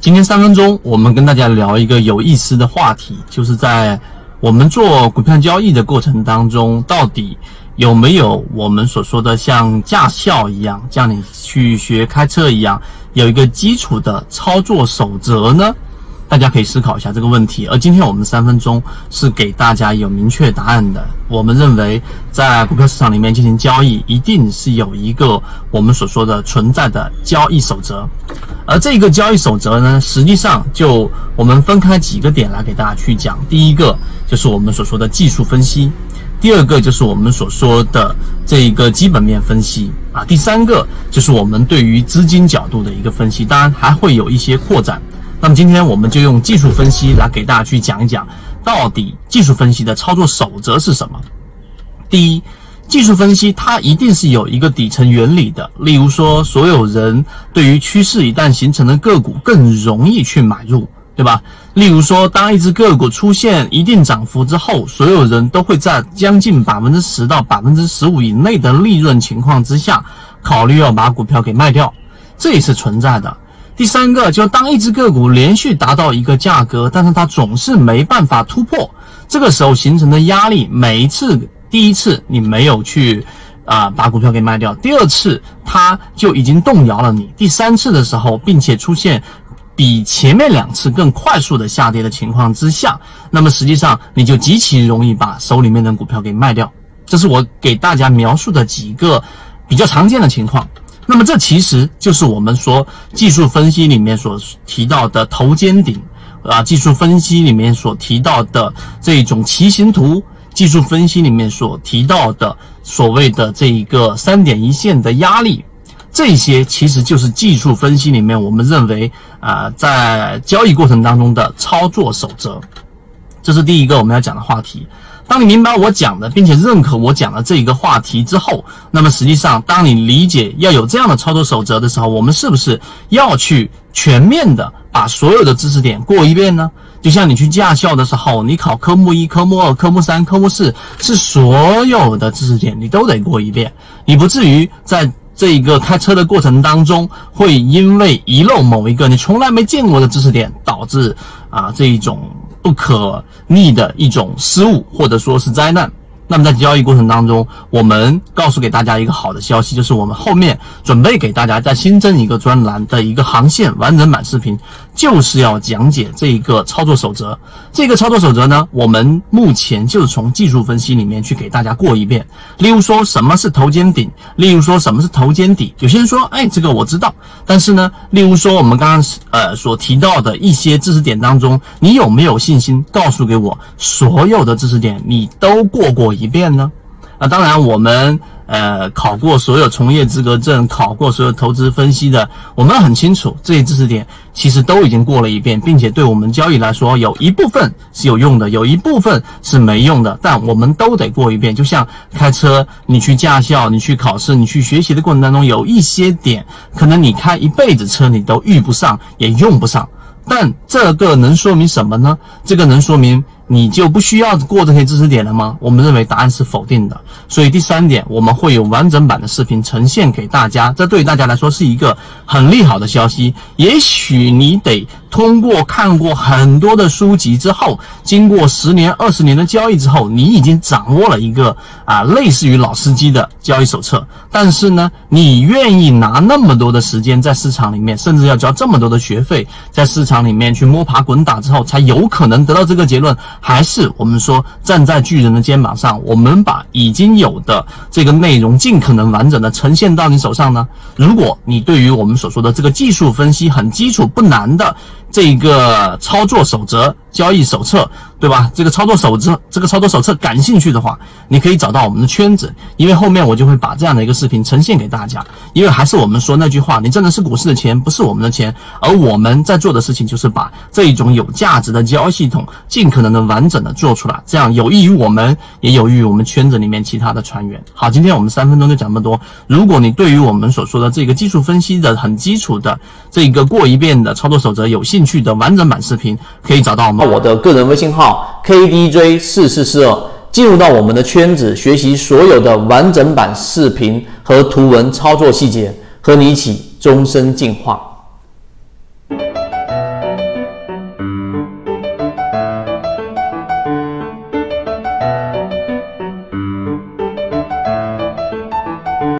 今天三分钟，我们跟大家聊一个有意思的话题，就是在我们做股票交易的过程当中，到底有没有我们所说的像驾校一样，像你去学开车一样，有一个基础的操作守则呢？大家可以思考一下这个问题，而今天我们三分钟是给大家有明确答案的。我们认为，在股票市场里面进行交易，一定是有一个我们所说的存在的交易守则，而这个交易守则呢，实际上就我们分开几个点来给大家去讲。第一个就是我们所说的技术分析，第二个就是我们所说的这一个基本面分析啊，第三个就是我们对于资金角度的一个分析，当然还会有一些扩展。那么今天我们就用技术分析来给大家去讲一讲，到底技术分析的操作守则是什么？第一，技术分析它一定是有一个底层原理的，例如说，所有人对于趋势一旦形成的个股更容易去买入，对吧？例如说，当一只个股出现一定涨幅之后，所有人都会在将近百分之十到百分之十五以内的利润情况之下，考虑要把股票给卖掉，这也是存在的。第三个，就当一只个股连续达到一个价格，但是它总是没办法突破，这个时候形成的压力，每一次第一次你没有去啊把股票给卖掉，第二次它就已经动摇了你，第三次的时候，并且出现比前面两次更快速的下跌的情况之下，那么实际上你就极其容易把手里面的股票给卖掉。这是我给大家描述的几个比较常见的情况。那么这其实就是我们说技术分析里面所提到的头肩顶啊，技术分析里面所提到的这种骑行图，技术分析里面所提到的所谓的这一个三点一线的压力，这些其实就是技术分析里面我们认为啊，在交易过程当中的操作守则，这是第一个我们要讲的话题。当你明白我讲的，并且认可我讲的这一个话题之后，那么实际上，当你理解要有这样的操作守则的时候，我们是不是要去全面的把所有的知识点过一遍呢？就像你去驾校的时候，你考科目一、科目二、科目三、科目四，是所有的知识点你都得过一遍，你不至于在这一个开车的过程当中，会因为遗漏某一个你从来没见过的知识点，导致啊这一种。不可逆的一种失误，或者说是灾难。那么在交易过程当中，我们告诉给大家一个好的消息，就是我们后面准备给大家再新增一个专栏的一个航线完整版视频，就是要讲解这一个操作守则。这个操作守则呢，我们目前就是从技术分析里面去给大家过一遍。例如说什么是头肩顶，例如说什么是头肩底。有些人说，哎，这个我知道，但是呢，例如说我们刚刚呃所提到的一些知识点当中，你有没有信心告诉给我所有的知识点你都过过？一遍呢？那当然，我们呃考过所有从业资格证，考过所有投资分析的，我们很清楚这些知识点其实都已经过了一遍，并且对我们交易来说，有一部分是有用的，有一部分是没用的，但我们都得过一遍。就像开车，你去驾校，你去考试，你去学习的过程当中，有一些点可能你开一辈子车你都遇不上，也用不上，但这个能说明什么呢？这个能说明。你就不需要过这些知识点了吗？我们认为答案是否定的。所以第三点，我们会有完整版的视频呈现给大家，这对大家来说是一个很利好的消息。也许你得通过看过很多的书籍之后，经过十年、二十年的交易之后，你已经掌握了一个啊类似于老司机的交易手册。但是呢，你愿意拿那么多的时间在市场里面，甚至要交这么多的学费，在市场里面去摸爬滚打之后，才有可能得到这个结论。还是我们说站在巨人的肩膀上，我们把已经有的这个内容尽可能完整的呈现到你手上呢？如果你对于我们所说的这个技术分析很基础不难的。这个操作守则、交易手册，对吧？这个操作手册、这个操作手册，感兴趣的话，你可以找到我们的圈子，因为后面我就会把这样的一个视频呈现给大家。因为还是我们说那句话，你挣的是股市的钱，不是我们的钱。而我们在做的事情，就是把这一种有价值的交易系统，尽可能的完整的做出来，这样有益于我们，也有益于我们圈子里面其他的船员。好，今天我们三分钟就讲这么多。如果你对于我们所说的这个技术分析的很基础的这个过一遍的操作守则有兴，趣的完整版视频可以找到我们我的个人微信号 kdj 四四四二进入到我们的圈子学习所有的完整版视频和图文操作细节和你一起终身进化。